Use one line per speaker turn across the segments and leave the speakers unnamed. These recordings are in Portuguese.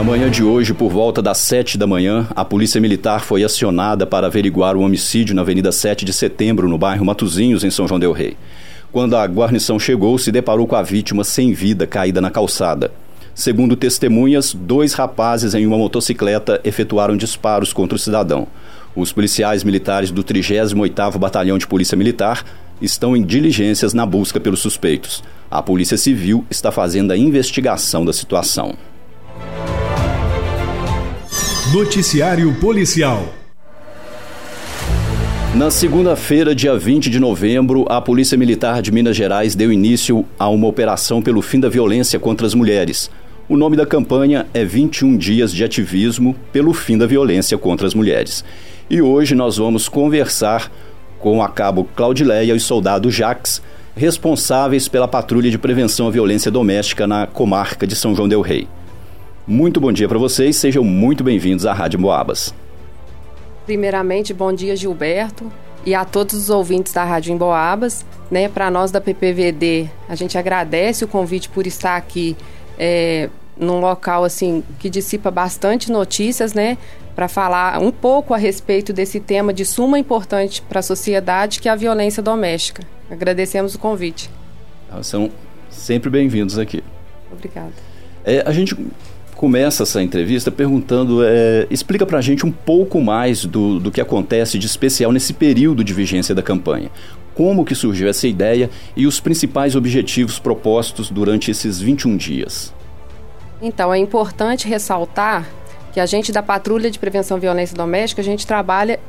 Na manhã de hoje, por volta das 7 da manhã, a Polícia Militar foi acionada para averiguar o homicídio na Avenida 7 de Setembro, no bairro Matuzinhos, em São João Del Rei. Quando a guarnição chegou, se deparou com a vítima sem vida caída na calçada. Segundo testemunhas, dois rapazes em uma motocicleta efetuaram disparos contra o cidadão. Os policiais militares do 38º Batalhão de Polícia Militar estão em diligências na busca pelos suspeitos. A Polícia Civil está fazendo a investigação da situação.
Noticiário Policial.
Na segunda-feira, dia 20 de novembro, a Polícia Militar de Minas Gerais deu início a uma operação pelo fim da violência contra as mulheres. O nome da campanha é 21 Dias de Ativismo pelo Fim da Violência contra as Mulheres. E hoje nós vamos conversar com a cabo Claudileia e o soldado Jax, responsáveis pela patrulha de prevenção à violência doméstica na comarca de São João del Rei. Muito bom dia para vocês, sejam muito bem-vindos à Rádio Boabas.
Primeiramente, bom dia Gilberto e a todos os ouvintes da Rádio Emboabas. Né, para nós da PPVD, a gente agradece o convite por estar aqui é, num local assim que dissipa bastante notícias, né, para falar um pouco a respeito desse tema de suma importância para a sociedade, que é a violência doméstica. Agradecemos o convite.
São sempre bem-vindos aqui.
Obrigada.
É, a gente começa essa entrevista perguntando, é, explica para a gente um pouco mais do, do que acontece de especial nesse período de vigência da campanha. Como que surgiu essa ideia e os principais objetivos propostos durante esses 21 dias?
Então, é importante ressaltar que a gente da Patrulha de Prevenção à Violência Doméstica, a gente trabalha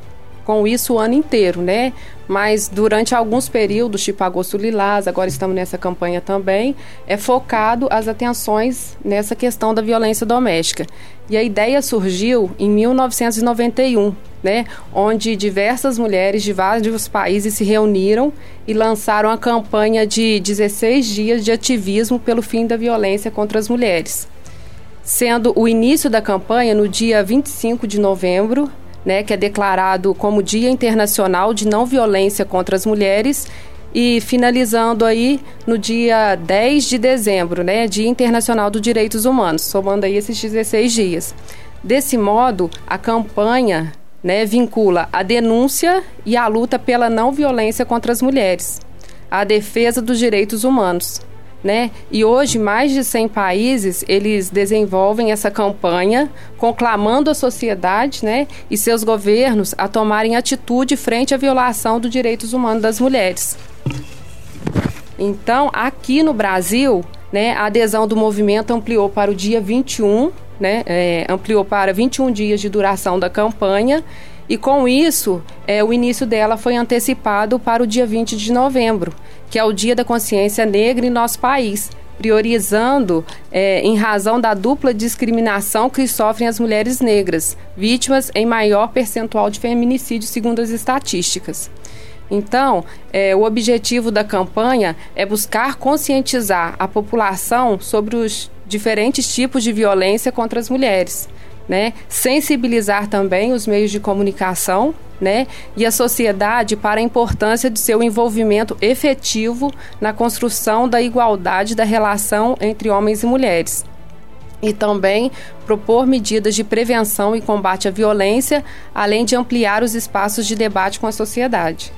com isso o ano inteiro, né? Mas durante alguns períodos, tipo agosto lilás, agora estamos nessa campanha também, é focado as atenções nessa questão da violência doméstica. E a ideia surgiu em 1991, né? Onde diversas mulheres de vários países se reuniram e lançaram a campanha de 16 dias de ativismo pelo fim da violência contra as mulheres. Sendo o início da campanha no dia 25 de novembro né, que é declarado como Dia Internacional de Não Violência contra as Mulheres e finalizando aí no dia 10 de dezembro, né, Dia Internacional dos Direitos Humanos, somando aí esses 16 dias. Desse modo, a campanha né, vincula a denúncia e a luta pela não violência contra as mulheres, a defesa dos direitos humanos, né? E hoje mais de 100 países eles desenvolvem essa campanha conclamando a sociedade, né, e seus governos a tomarem atitude frente à violação dos direitos humanos das mulheres. Então, aqui no Brasil, né, a adesão do movimento ampliou para o dia 21, né, é, ampliou para 21 dias de duração da campanha e com isso, é, o início dela foi antecipado para o dia 20 de novembro, que é o Dia da Consciência Negra em nosso país, priorizando é, em razão da dupla discriminação que sofrem as mulheres negras, vítimas em maior percentual de feminicídio, segundo as estatísticas. Então, é, o objetivo da campanha é buscar conscientizar a população sobre os diferentes tipos de violência contra as mulheres né? Sensibilizar também os meios de comunicação, né? E a sociedade para a importância de seu envolvimento efetivo na construção da igualdade da relação entre homens e mulheres e também propor medidas de prevenção e combate à violência, além de ampliar os espaços de debate com a sociedade.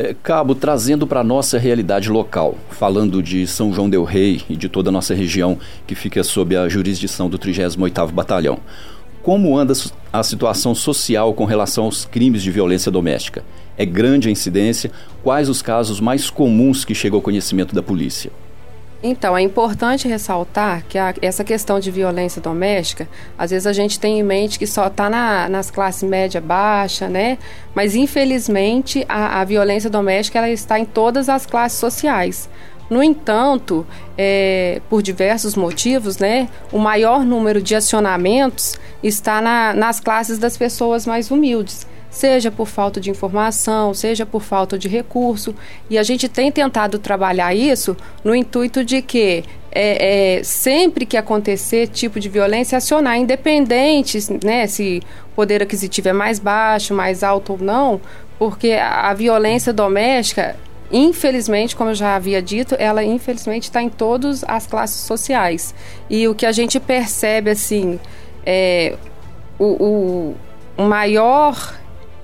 É, Cabo, trazendo para a nossa realidade local, falando de São João del Rei e de toda a nossa região que fica sob a jurisdição do 38º Batalhão, como anda a situação social com relação aos crimes de violência doméstica? É grande a incidência? Quais os casos mais comuns que chegam ao conhecimento da polícia?
Então, é importante ressaltar que a, essa questão de violência doméstica, às vezes a gente tem em mente que só está na, nas classes média baixa, né? Mas, infelizmente, a, a, violência doméstica ela está em todas as classes sociais. No entanto, é, por diversos motivos, né, o maior número de acionamentos está na, nas classes das pessoas mais humildes seja por falta de informação, seja por falta de recurso. E a gente tem tentado trabalhar isso no intuito de que é, é, sempre que acontecer tipo de violência, acionar, independente né, se o poder aquisitivo é mais baixo, mais alto ou não, porque a, a violência doméstica infelizmente, como eu já havia dito, ela infelizmente está em todas as classes sociais. E o que a gente percebe, assim, é, o, o, o maior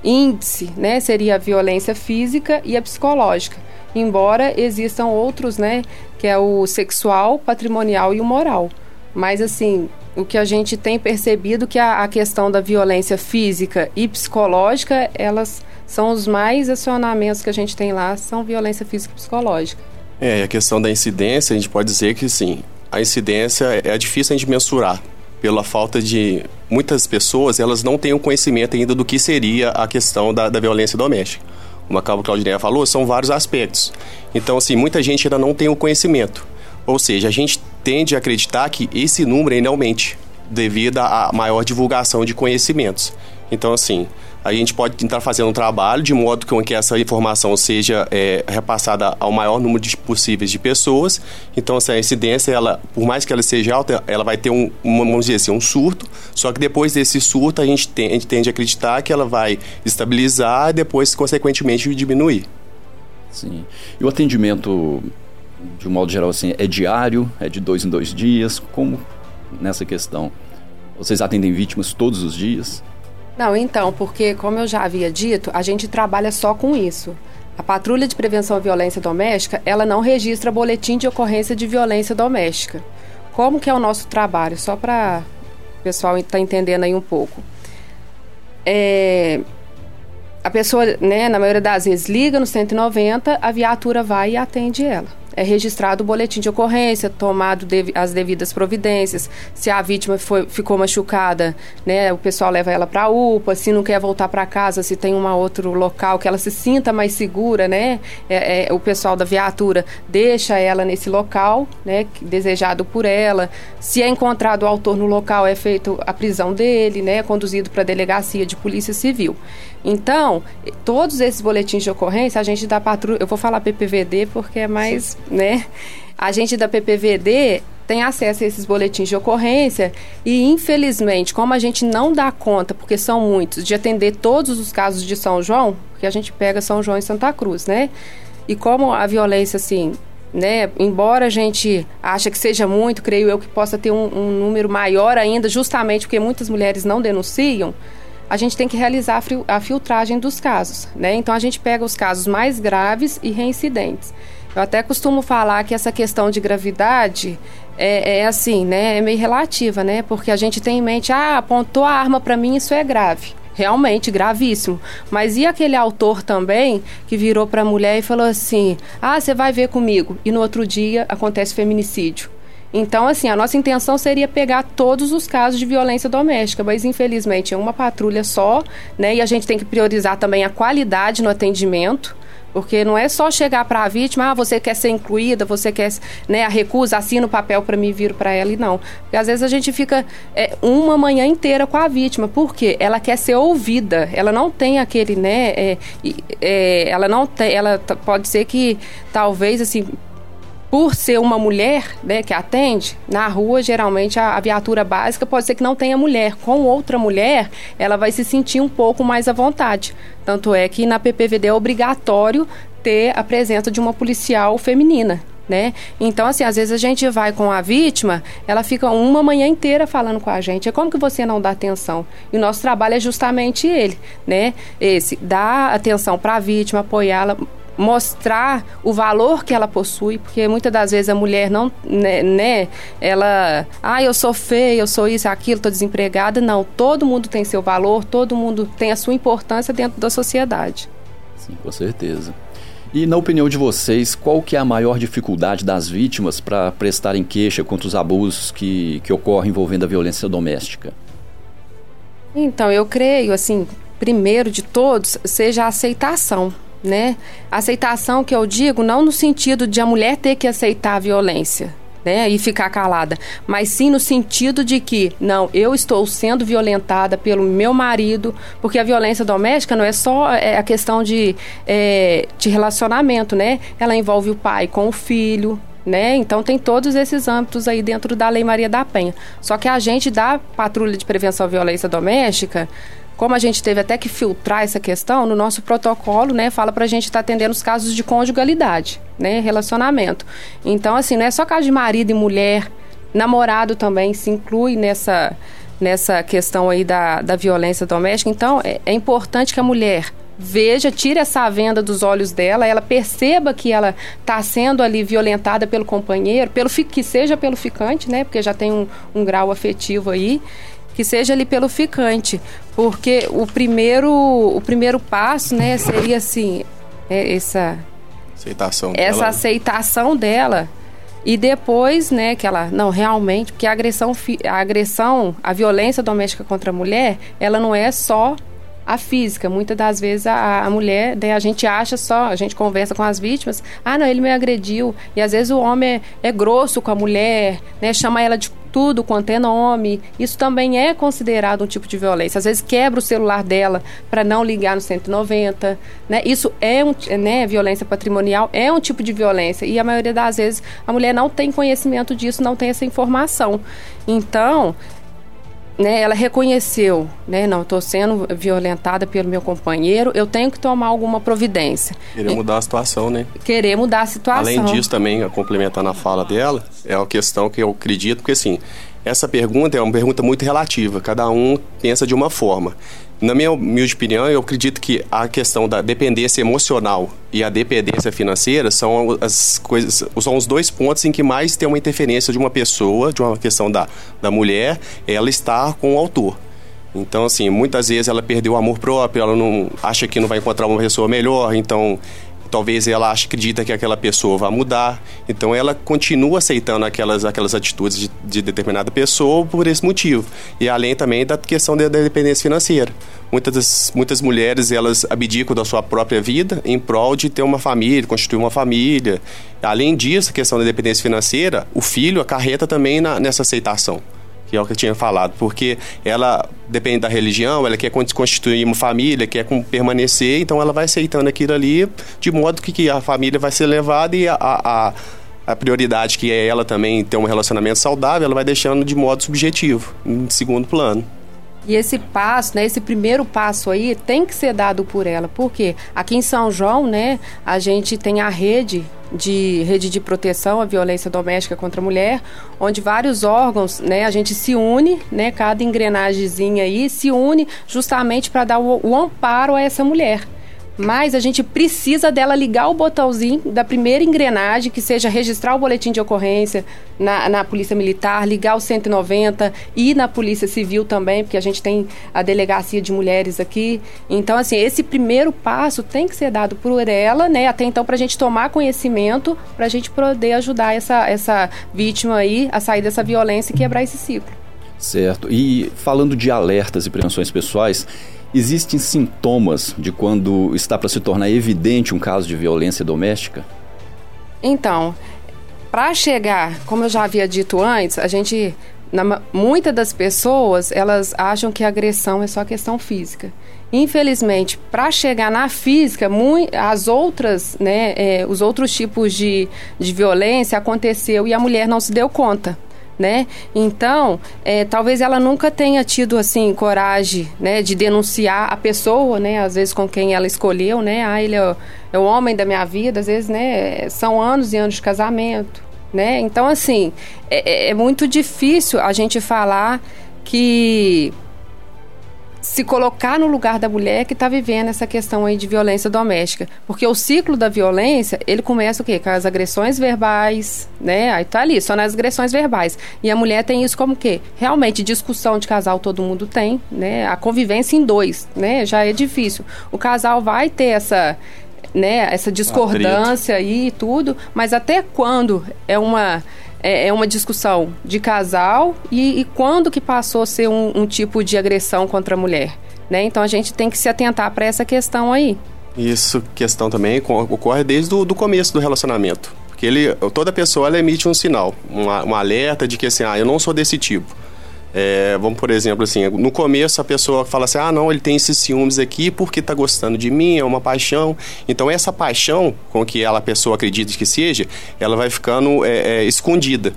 índice né, seria a violência física e a psicológica. Embora existam outros, né, que é o sexual, patrimonial e o moral. Mas, assim, o que a gente tem percebido que a, a questão da violência física e psicológica, elas são os mais acionamentos que a gente tem lá, são violência física e psicológica.
É, a questão da incidência, a gente pode dizer que sim, a incidência é, difícil a gente mensurar pela falta de muitas pessoas elas não têm o conhecimento ainda do que seria a questão da, da violência doméstica. Como a Claudineia falou, são vários aspectos. Então, assim, muita gente ainda não tem o conhecimento. Ou seja, a gente tende a acreditar que esse número ainda aumente devido à maior divulgação de conhecimentos. Então, assim, a gente pode tentar fazer um trabalho de modo com que essa informação seja é, repassada ao maior número de possíveis de pessoas. Então, essa incidência, ela, por mais que ela seja alta, ela vai ter um, vamos dizer assim, um surto. Só que depois desse surto, a gente, tem, a gente tende a acreditar que ela vai estabilizar e depois, consequentemente, diminuir.
Sim. E o atendimento, de um modo geral, assim, é diário? É de dois em dois dias? Como nessa questão? Vocês atendem vítimas todos os dias?
Não, então, porque como eu já havia dito, a gente trabalha só com isso. A Patrulha de Prevenção à Violência Doméstica, ela não registra boletim de ocorrência de violência doméstica. Como que é o nosso trabalho? Só para o pessoal estar tá entendendo aí um pouco. É, a pessoa, né, na maioria das vezes, liga no 190, a viatura vai e atende ela é registrado o boletim de ocorrência, tomado as devidas providências. Se a vítima foi, ficou machucada, né, o pessoal leva ela para a UPA. Se não quer voltar para casa, se tem um outro local que ela se sinta mais segura, né, é, é, o pessoal da viatura deixa ela nesse local, né, desejado por ela. Se é encontrado o autor no local, é feito a prisão dele, né, conduzido para a delegacia de polícia civil. Então, todos esses boletins de ocorrência, a gente da patrulha, eu vou falar PPVD porque é mais, né? A gente da PPVD tem acesso a esses boletins de ocorrência e, infelizmente, como a gente não dá conta, porque são muitos, de atender todos os casos de São João, porque a gente pega São João e Santa Cruz, né? E como a violência, assim, né? Embora a gente ache que seja muito, creio eu que possa ter um, um número maior ainda, justamente porque muitas mulheres não denunciam, a gente tem que realizar a filtragem dos casos, né? Então a gente pega os casos mais graves e reincidentes. Eu até costumo falar que essa questão de gravidade é, é assim, né? É meio relativa, né? Porque a gente tem em mente, ah, apontou a arma para mim, isso é grave realmente gravíssimo. Mas e aquele autor também que virou para a mulher e falou assim: "Ah, você vai ver comigo". E no outro dia acontece feminicídio. Então, assim, a nossa intenção seria pegar todos os casos de violência doméstica, mas infelizmente é uma patrulha só, né? E a gente tem que priorizar também a qualidade no atendimento. Porque não é só chegar para a vítima, ah, você quer ser incluída, você quer, né, a recusa, assina o papel para mim vir para ela e não. Porque às vezes a gente fica é, uma manhã inteira com a vítima, porque ela quer ser ouvida, ela não tem aquele, né, é, é, ela não tem, ela pode ser que talvez, assim, por ser uma mulher né, que atende, na rua, geralmente a, a, viatura básica pode ser que não tenha mulher. Com outra mulher, ela vai se sentir um pouco mais à vontade. Tanto é que na PPVD é obrigatório ter a presença de uma policial feminina. Né? Então, assim, às vezes a gente vai com a vítima, ela fica uma manhã inteira falando com a gente. É como que você não dá atenção? E o nosso trabalho é justamente ele, né? Esse, dar atenção para a vítima, apoiá-la, mostrar o valor que ela possui, porque muitas das vezes a mulher não, né, né, ela, ah, eu sou feia, eu sou isso, aquilo, estou desempregada. Não, todo mundo tem seu valor, todo mundo tem a sua importância dentro da sociedade.
Sim, com certeza. E na opinião de vocês, qual que é a maior dificuldade das vítimas para prestarem queixa contra os abusos que, que ocorrem envolvendo a violência doméstica?
Então, eu creio, assim, primeiro de todos, seja a aceitação né? Aceitação que eu digo não no sentido de a mulher ter que aceitar a violência, né, e ficar calada, mas sim no sentido de que, não, eu estou sendo violentada pelo meu marido, porque a violência doméstica não é só é, a questão de, é, de relacionamento, né? Ela envolve o pai com o filho, né? Então tem todos esses âmbitos aí dentro da Lei Maria da Penha. Só que a gente da Patrulha de Prevenção à Violência Doméstica, como a gente teve até que filtrar essa questão, no nosso protocolo, né, fala para a gente estar tá atendendo os casos de conjugalidade, né, relacionamento. Então, assim, não é só caso de marido e mulher, namorado também se inclui nessa, nessa questão aí da, da violência doméstica. Então, é, é importante que a mulher veja, tire essa venda dos olhos dela, ela perceba que ela está sendo ali violentada pelo companheiro, pelo que seja pelo ficante, né? Porque já tem um, um grau afetivo aí que seja ali pelo ficante, porque o primeiro, o primeiro passo, né, seria assim, é essa
aceitação
essa dela. aceitação dela e depois, né, que ela não realmente, porque a agressão, a agressão, a violência doméstica contra a mulher, ela não é só a física. Muitas das vezes a, a mulher, a gente acha só, a gente conversa com as vítimas, ah, não, ele me agrediu. E às vezes o homem é, é grosso com a mulher, né, chama ela de tudo quanto é nome. Isso também é considerado um tipo de violência. Às vezes quebra o celular dela para não ligar no 190, né? Isso é um, né, violência patrimonial, é um tipo de violência e a maioria das vezes a mulher não tem conhecimento disso, não tem essa informação. Então, né, ela reconheceu, né, não, estou sendo violentada pelo meu companheiro, eu tenho que tomar alguma providência.
Querer mudar a situação, né?
Querer mudar a situação.
Além disso, também, complementando a fala dela, é uma questão que eu acredito, porque assim, essa pergunta é uma pergunta muito relativa, cada um pensa de uma forma. Na minha humilde opinião, eu acredito que a questão da dependência emocional e a dependência financeira são as coisas, são os dois pontos em que mais tem uma interferência de uma pessoa, de uma questão da, da mulher, ela estar com o autor. Então, assim, muitas vezes ela perdeu o amor próprio, ela não acha que não vai encontrar uma pessoa melhor, então talvez ela ache, acredita que aquela pessoa vai mudar. Então ela continua aceitando aquelas, aquelas atitudes de, de determinada pessoa por esse motivo. E além também da questão da, da dependência financeira. Muitas, muitas mulheres elas abdicam da sua própria vida em prol de ter uma família, constituir uma família. Além disso, a questão da dependência financeira, o filho acarreta também na, nessa aceitação que é o que eu tinha falado, porque ela depende da religião, ela quer constituir uma família, quer permanecer, então ela vai aceitando aquilo ali, de modo que, que a família vai ser levada e a, a, a prioridade que é ela também ter um relacionamento saudável, ela vai deixando de modo subjetivo, em segundo plano.
E esse passo, né, esse primeiro passo aí tem que ser dado por ela, porque aqui em São João, né, a gente tem a rede de rede de proteção à violência doméstica contra a mulher, onde vários órgãos, né, a gente se une, né, cada engrenagemzinha aí se une justamente para dar o, o amparo a essa mulher. Mas a gente precisa dela ligar o botãozinho da primeira engrenagem, que seja registrar o boletim de ocorrência na, na Polícia Militar, ligar o 190 e na Polícia Civil também, porque a gente tem a delegacia de mulheres aqui. Então, assim, esse primeiro passo tem que ser dado por ela, né? Até então, para a gente tomar conhecimento, para a gente poder ajudar essa, essa vítima aí a sair dessa violência e quebrar esse ciclo.
Certo. E falando de alertas e prevenções pessoais, Existem sintomas de quando está para se tornar evidente um caso de violência doméstica?
Então, para chegar, como eu já havia dito antes, a gente, muitas das pessoas, elas acham que agressão é só questão física. Infelizmente, para chegar na física, as outras, né, é, os outros tipos de, de violência aconteceu e a mulher não se deu conta né? Então, é, talvez ela nunca tenha tido assim coragem, né, de denunciar a pessoa, né? Às vezes com quem ela escolheu, né? Ah, ele é o, é o homem da minha vida. Às vezes, né? São anos e anos de casamento, né? Então, assim, é, é, é muito difícil a gente falar que se colocar no lugar da mulher que está vivendo essa questão aí de violência doméstica. Porque o ciclo da violência, ele começa o quê? Com as agressões verbais, né? Aí tá ali, só nas agressões verbais. E a mulher tem isso como quê? Realmente, discussão de casal todo mundo tem, né? A convivência em dois, né? Já é difícil. O casal vai ter essa né, essa discordância aí e tudo, mas até quando é uma é, é uma discussão de casal e, e, quando que passou a ser um, um tipo de agressão contra a mulher. Né? Então a gente tem que se atentar para essa questão aí.
Isso, questão também ocorre desde o do começo do relacionamento. Porque ele, toda pessoa ela emite um sinal, um, um alerta de que assim, ah, eu não sou desse tipo. É, vamos, por exemplo, assim, no começo a pessoa fala assim, ah, não, ele tem esses ciúmes aqui porque está gostando de mim, é uma paixão. Então, essa paixão com que ela, a pessoa acredita que seja, ela vai ficando é, é, escondida.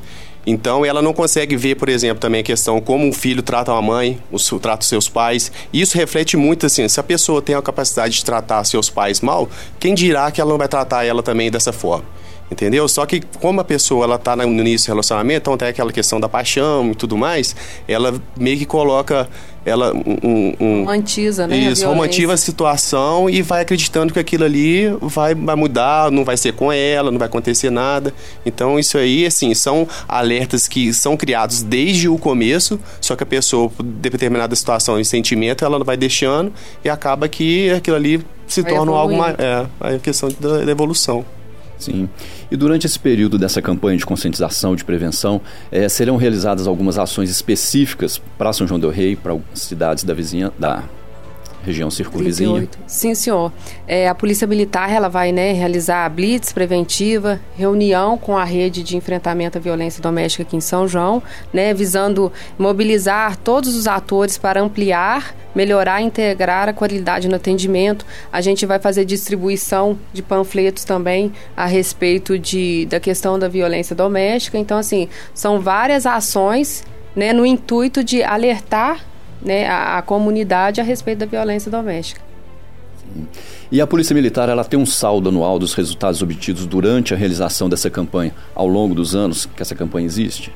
Então ela não consegue ver, por exemplo, também a questão como um filho trata a mãe, o trata os seus pais. Isso reflete muito assim, se a pessoa tem a capacidade de tratar seus pais mal, quem dirá que ela não vai tratar ela também dessa forma? Entendeu? Só que como a pessoa ela tá no início do relacionamento, então tem aquela questão da paixão e tudo mais, ela meio que coloca ela
um, um romantiza, né?
Isso, a romantiza a situação e vai acreditando que aquilo ali vai, vai mudar, não vai ser com ela, não vai acontecer nada. Então isso aí, assim, são alertas que são criados desde o começo, só que a pessoa, por determinada situação e sentimento, ela vai deixando e acaba que aquilo ali se vai torna algo mais. É, a questão da, da evolução.
Sim. E durante esse período dessa campanha de conscientização, de prevenção, é, serão realizadas algumas ações específicas para São João del Rei, para cidades da vizinha, da região circunvizinha.
Sim, senhor. É, a Polícia Militar ela vai né, realizar a blitz preventiva, reunião com a rede de enfrentamento à violência doméstica aqui em São João, né, visando mobilizar todos os atores para ampliar, melhorar e integrar a qualidade no atendimento. A gente vai fazer distribuição de panfletos também a respeito de, da questão da violência doméstica. Então, assim, são várias ações né, no intuito de alertar né, a, a comunidade a respeito da violência doméstica.
Sim. E a Polícia Militar ela tem um saldo anual dos resultados obtidos durante a realização dessa campanha, ao longo dos anos que essa campanha existe?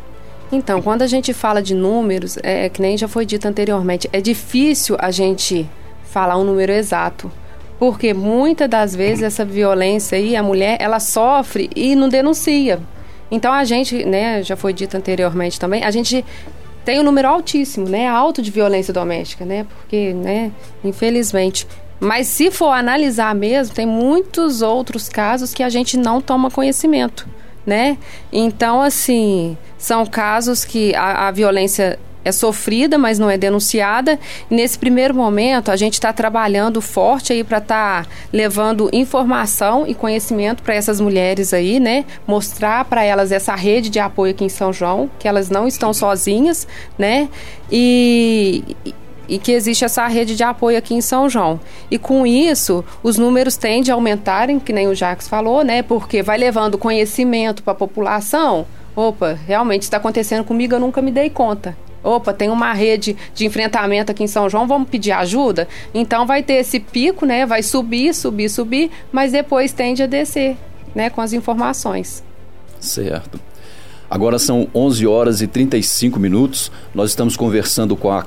Então, quando a gente fala de números, é que nem já foi dito anteriormente, é difícil a gente falar um número exato. Porque muitas das vezes essa violência aí, a mulher, ela sofre e não denuncia. Então a gente, né, já foi dito anteriormente também, a gente tem um número altíssimo, né? Alto de violência doméstica, né? Porque, né, infelizmente. Mas se for analisar mesmo, tem muitos outros casos que a gente não toma conhecimento, né? Então, assim, são casos que a, a violência é sofrida, mas não é denunciada. E nesse primeiro momento, a gente está trabalhando forte aí para estar tá levando informação e conhecimento para essas mulheres aí, né? Mostrar para elas essa rede de apoio aqui em São João, que elas não estão sozinhas, né? E, e que existe essa rede de apoio aqui em São João. E com isso, os números tendem a aumentarem, que nem o Jacques falou, né? Porque vai levando conhecimento para a população. Opa, realmente está acontecendo comigo, eu nunca me dei conta. Opa, tem uma rede de enfrentamento aqui em São João, vamos pedir ajuda? Então vai ter esse pico, né? Vai subir, subir, subir, mas depois tende a descer, né? Com as informações.
Certo. Agora são 11 horas e 35 minutos. Nós estamos conversando com a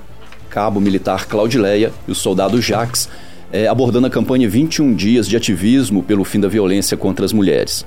cabo militar Claudileia e o soldado Jax, é, abordando a campanha 21 dias de ativismo pelo fim da violência contra as mulheres.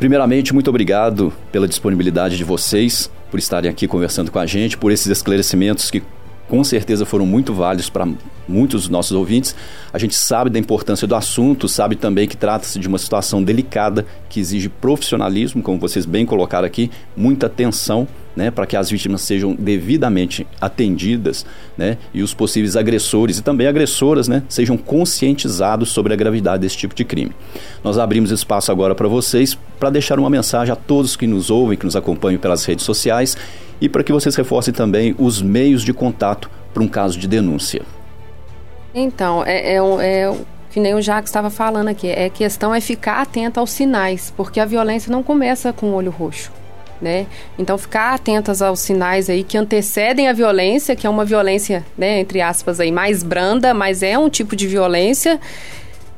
Primeiramente, muito obrigado pela disponibilidade de vocês, por estarem aqui conversando com a gente, por esses esclarecimentos que com certeza foram muito válidos para muitos dos nossos ouvintes. A gente sabe da importância do assunto, sabe também que trata-se de uma situação delicada que exige profissionalismo, como vocês bem colocaram aqui, muita atenção né, para que as vítimas sejam devidamente atendidas né, e os possíveis agressores e também agressoras né, sejam conscientizados sobre a gravidade desse tipo de crime. Nós abrimos espaço agora para vocês para deixar uma mensagem a todos que nos ouvem, que nos acompanham pelas redes sociais e para que vocês reforcem também os meios de contato para um caso de denúncia.
Então, é, é, é que nem o Jacques estava falando aqui, é questão é ficar atento aos sinais, porque a violência não começa com o olho roxo. Né? Então ficar atentas aos sinais aí que antecedem a violência, que é uma violência, né, entre aspas aí, mais branda, mas é um tipo de violência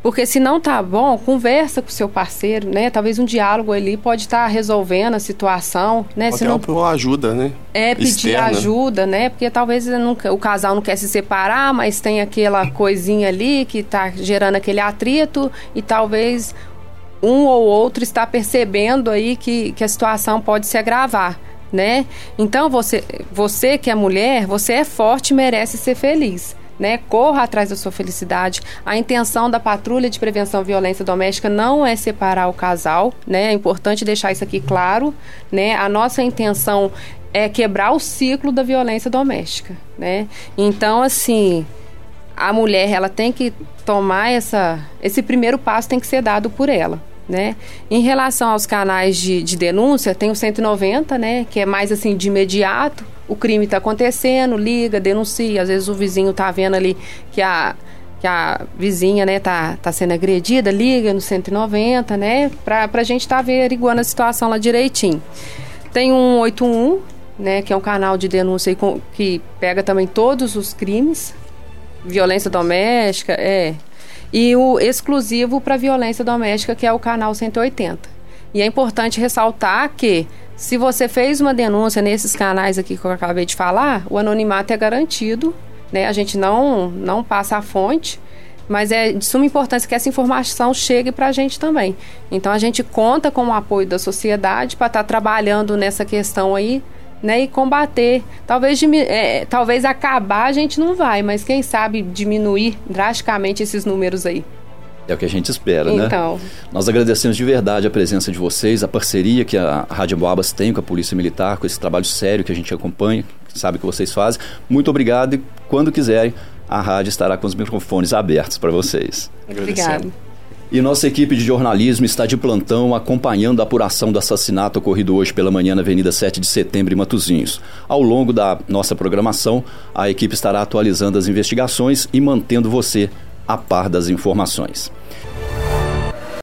porque se não tá bom, conversa com o seu parceiro, né? Talvez um diálogo ali pode estar tá resolvendo a situação, né?
se não uma ajuda, né?
É pedir Externa. ajuda, né? Porque talvez não, o casal não quer se separar, mas tem aquela coisinha ali que está gerando aquele atrito e talvez um ou outro está percebendo aí que, que a situação pode se agravar. Né? Então você, você que é mulher, você é forte e merece ser feliz né? Corra atrás da sua felicidade. A intenção da patrulha de prevenção à violência doméstica não é separar o casal, né? É importante deixar isso aqui claro, né? A nossa intenção é quebrar o ciclo da violência doméstica, né? Então, assim, a mulher ela tem que tomar essa esse primeiro passo tem que ser dado por ela né? Em relação aos canais de, de denúncia, tem o 190, né? Que é mais assim de imediato. O crime está acontecendo, liga, denuncia. Às vezes o vizinho está vendo ali que a, que a vizinha, né, tá, tá sendo agredida, liga no 190, né? Pra, pra gente tá averiguando a situação lá direitinho. Tem um 81, né, que é um canal de denúncia que pega também todos os crimes, violência doméstica, é. E o exclusivo para violência doméstica, que é o canal 180. E é importante ressaltar que se você fez uma denúncia nesses canais aqui que eu acabei de falar, o anonimato é garantido, né? A gente não não passa a fonte mas é de suma importância que essa informação chegue para a gente também. Então a gente conta com o apoio da sociedade para estar tá trabalhando nessa questão aí, né, e combater. Talvez, é, talvez acabar a gente não vai, mas quem sabe diminuir drasticamente esses números aí.
É o que a gente espera, então. né?
Então.
Nós agradecemos de verdade a presença de vocês, a parceria que a Rádio Boabas tem com a Polícia Militar, com esse trabalho sério que a gente acompanha, sabe que vocês fazem. Muito obrigado e quando quiserem, a rádio estará com os microfones abertos para vocês.
Obrigado.
E nossa equipe de jornalismo está de plantão acompanhando a apuração do assassinato ocorrido hoje pela manhã na Avenida 7 de Setembro, em Matozinhos. Ao longo da nossa programação, a equipe estará atualizando as investigações e mantendo você a par das informações.